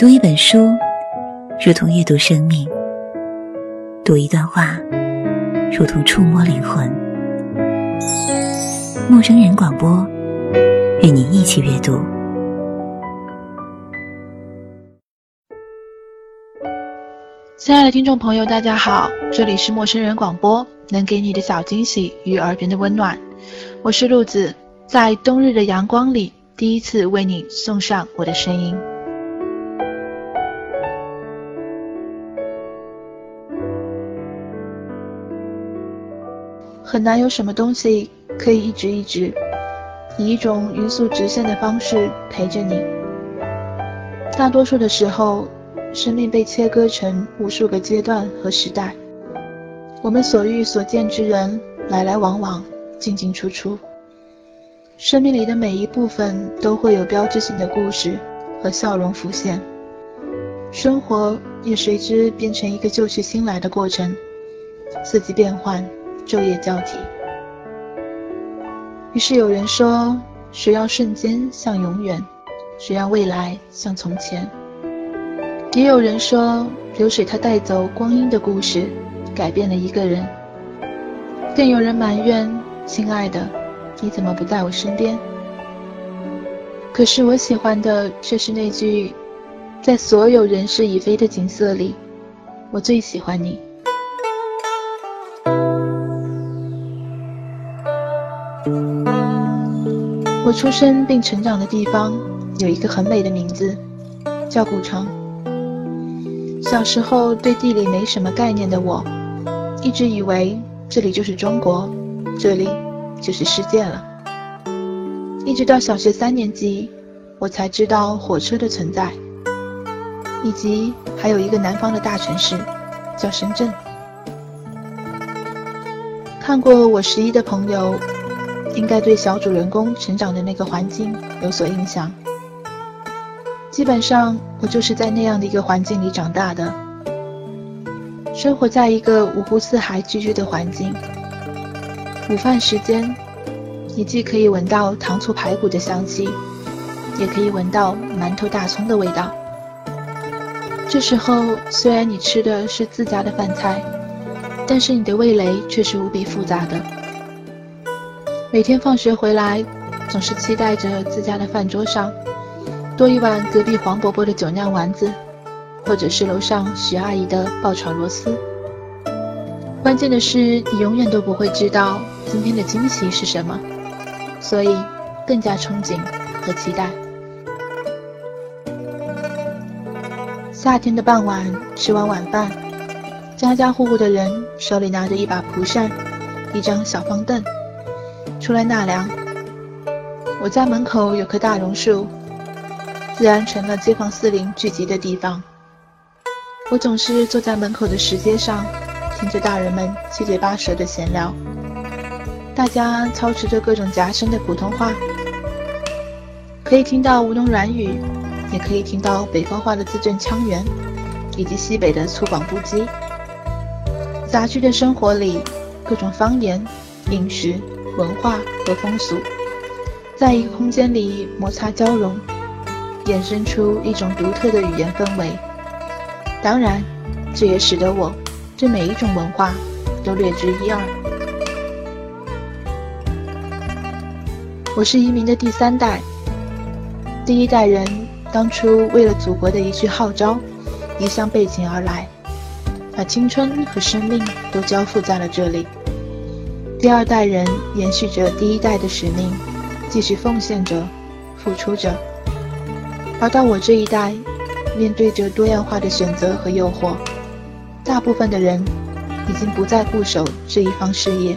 读一本书，如同阅读生命；读一段话，如同触摸灵魂。陌生人广播，与你一起阅读。亲爱的听众朋友，大家好，这里是陌生人广播，能给你的小惊喜与耳边的温暖。我是鹿子，在冬日的阳光里，第一次为你送上我的声音。很难有什么东西可以一直一直以一种匀速直线的方式陪着你。大多数的时候，生命被切割成无数个阶段和时代，我们所遇所见之人来来往往，进进出出。生命里的每一部分都会有标志性的故事和笑容浮现，生活也随之变成一个旧去新来的过程，四季变换。昼夜交替，于是有人说：谁让瞬间像永远，谁让未来像从前？也有人说，流水它带走光阴的故事，改变了一个人。更有人埋怨：亲爱的，你怎么不在我身边？可是我喜欢的却是那句：在所有人事已非的景色里，我最喜欢你。我出生并成长的地方有一个很美的名字，叫古城。小时候对地理没什么概念的我，一直以为这里就是中国，这里就是世界了。一直到小学三年级，我才知道火车的存在，以及还有一个南方的大城市叫深圳。看过我十一的朋友。应该对小主人公成长的那个环境有所印象。基本上，我就是在那样的一个环境里长大的，生活在一个五湖四海聚居的环境。午饭时间，你既可以闻到糖醋排骨的香气，也可以闻到馒头大葱的味道。这时候，虽然你吃的是自家的饭菜，但是你的味蕾却是无比复杂的。每天放学回来，总是期待着自家的饭桌上多一碗隔壁黄伯伯的酒酿丸子，或者是楼上徐阿姨的爆炒螺丝。关键的是，你永远都不会知道今天的惊喜是什么，所以更加憧憬和期待。夏天的傍晚，吃完晚饭，家家户户的人手里拿着一把蒲扇，一张小方凳。出来纳凉。我家门口有棵大榕树，自然成了街坊四邻聚集的地方。我总是坐在门口的石阶上，听着大人们七嘴八舌的闲聊。大家操持着各种夹生的普通话，可以听到吴侬软语，也可以听到北方话的字正腔圆，以及西北的粗犷不羁。杂居的生活里，各种方言、饮食。文化和风俗，在一个空间里摩擦交融，衍生出一种独特的语言氛围。当然，这也使得我对每一种文化都略知一二。我是移民的第三代，第一代人当初为了祖国的一句号召，离乡背井而来，把青春和生命都交付在了这里。第二代人延续着第一代的使命，继续奉献着、付出着。而到我这一代，面对着多样化的选择和诱惑，大部分的人已经不再固守这一方事业，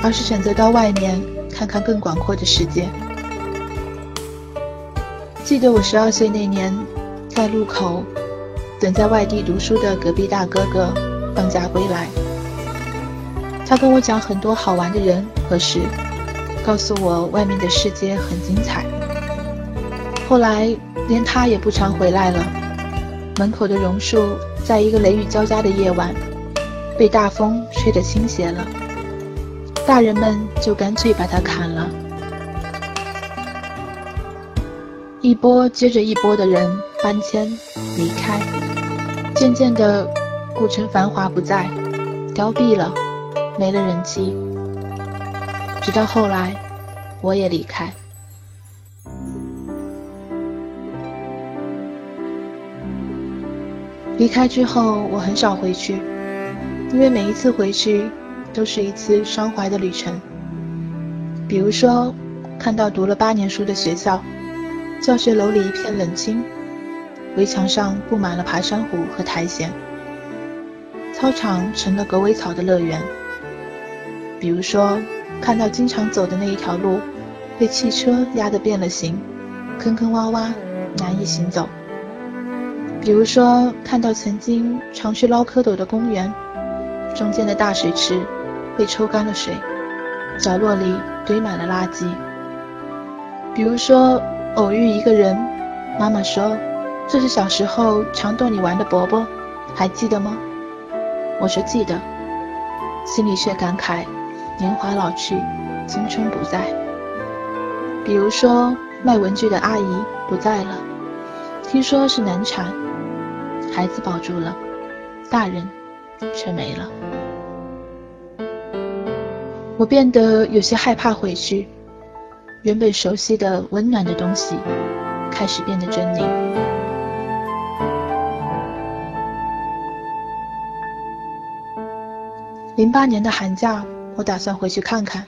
而是选择到外面看看更广阔的世界。记得我十二岁那年，在路口等在外地读书的隔壁大哥哥放假归来。他跟我讲很多好玩的人和事，告诉我外面的世界很精彩。后来连他也不常回来了。门口的榕树在一个雷雨交加的夜晚，被大风吹得倾斜了。大人们就干脆把它砍了。一波接着一波的人搬迁、离开，渐渐的，古城繁华不再，凋敝了，没了人气。直到后来，我也离开。离开之后，我很少回去，因为每一次回去都是一次伤怀的旅程。比如说，看到读了八年书的学校，教学楼里一片冷清，围墙上布满了爬山虎和苔藓，操场成了狗尾草的乐园。比如说，看到经常走的那一条路被汽车压得变了形，坑坑洼洼，难以行走。比如说，看到曾经常去捞蝌蚪的公园，中间的大水池被抽干了水，角落里堆满了垃圾。比如说，偶遇一个人，妈妈说：“这是小时候常逗你玩的伯伯，还记得吗？”我说记得，心里却感慨：年华老去，青春不在。比如说，卖文具的阿姨不在了，听说是难产。孩子保住了，大人却没了。我变得有些害怕回去，原本熟悉的温暖的东西开始变得狰狞。零八年的寒假，我打算回去看看，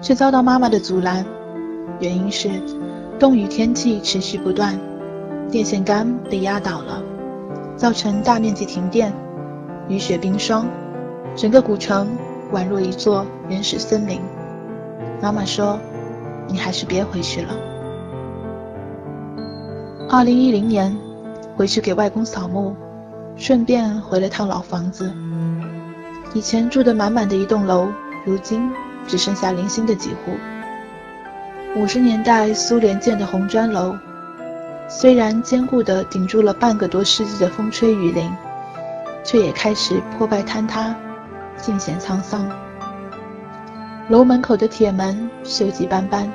却遭到妈妈的阻拦，原因是冻雨天气持续不断，电线杆被压倒了。造成大面积停电，雨雪冰霜，整个古城宛若一座原始森林。妈妈说：“你还是别回去了。”二零一零年，回去给外公扫墓，顺便回了趟老房子。以前住的满满的一栋楼，如今只剩下零星的几户。五十年代苏联建的红砖楼。虽然坚固地顶住了半个多世纪的风吹雨淋，却也开始破败坍塌，尽显沧桑。楼门口的铁门锈迹斑斑，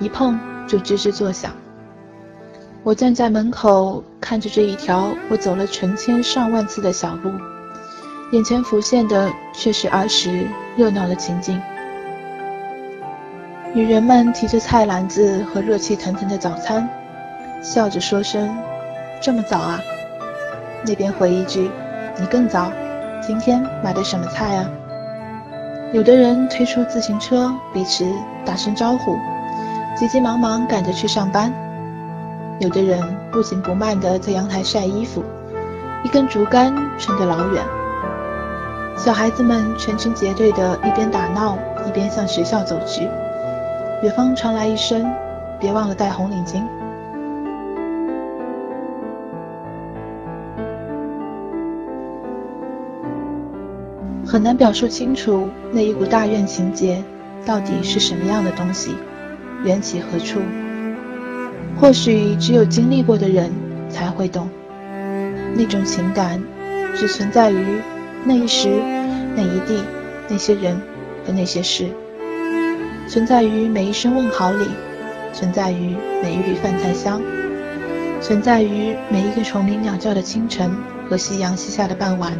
一碰就吱吱作响。我站在门口，看着这一条我走了成千上万次的小路，眼前浮现的却是儿时热闹的情景：女人们提着菜篮子和热气腾腾的早餐。笑着说声：“这么早啊？”那边回一句：“你更早。今天买的什么菜啊？”有的人推出自行车，彼此打声招呼，急急忙忙赶着去上班。有的人不紧不慢地在阳台晒衣服，一根竹竿撑得老远。小孩子们成群结队的一边打闹，一边向学校走去。远方传来一声：“别忘了戴红领巾。”很难表述清楚那一股大怨情结到底是什么样的东西，缘起何处？或许只有经历过的人才会懂。那种情感只存在于那一时、那一地、那些人和那些事，存在于每一声问好里，存在于每一缕饭菜香，存在于每一个虫鸣鸟叫的清晨和夕阳西下的傍晚。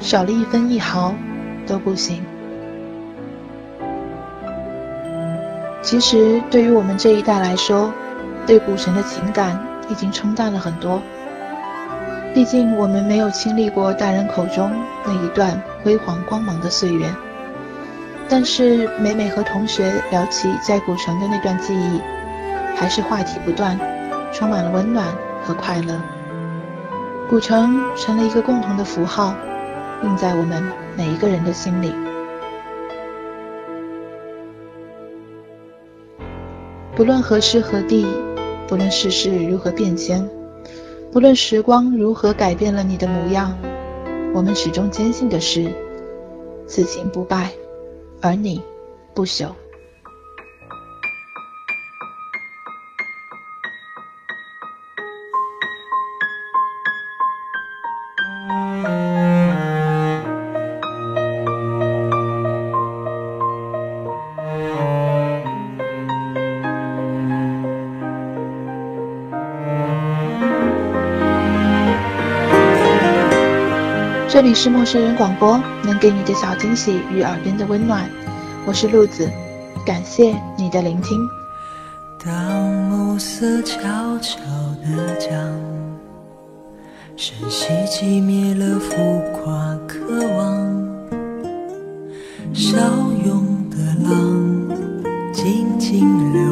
少了一分一毫都不行。其实，对于我们这一代来说，对古城的情感已经冲淡了很多。毕竟，我们没有经历过大人口中那一段辉煌光芒的岁月。但是，每每和同学聊起在古城的那段记忆，还是话题不断，充满了温暖和快乐。古城成了一个共同的符号。印在我们每一个人的心里。不论何时何地，不论世事如何变迁，不论时光如何改变了你的模样，我们始终坚信的是：此情不败，而你不朽。这里是陌生人广播，能给你的小惊喜与耳边的温暖。我是鹿子，感谢你的聆听。当暮色悄悄地降，深吸寂灭了浮夸渴望，小涌的浪静静流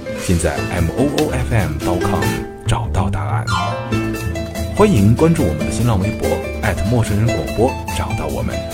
尽在 m o o f m com 找到答案。欢迎关注我们的新浪微博陌生人广播，找到我们。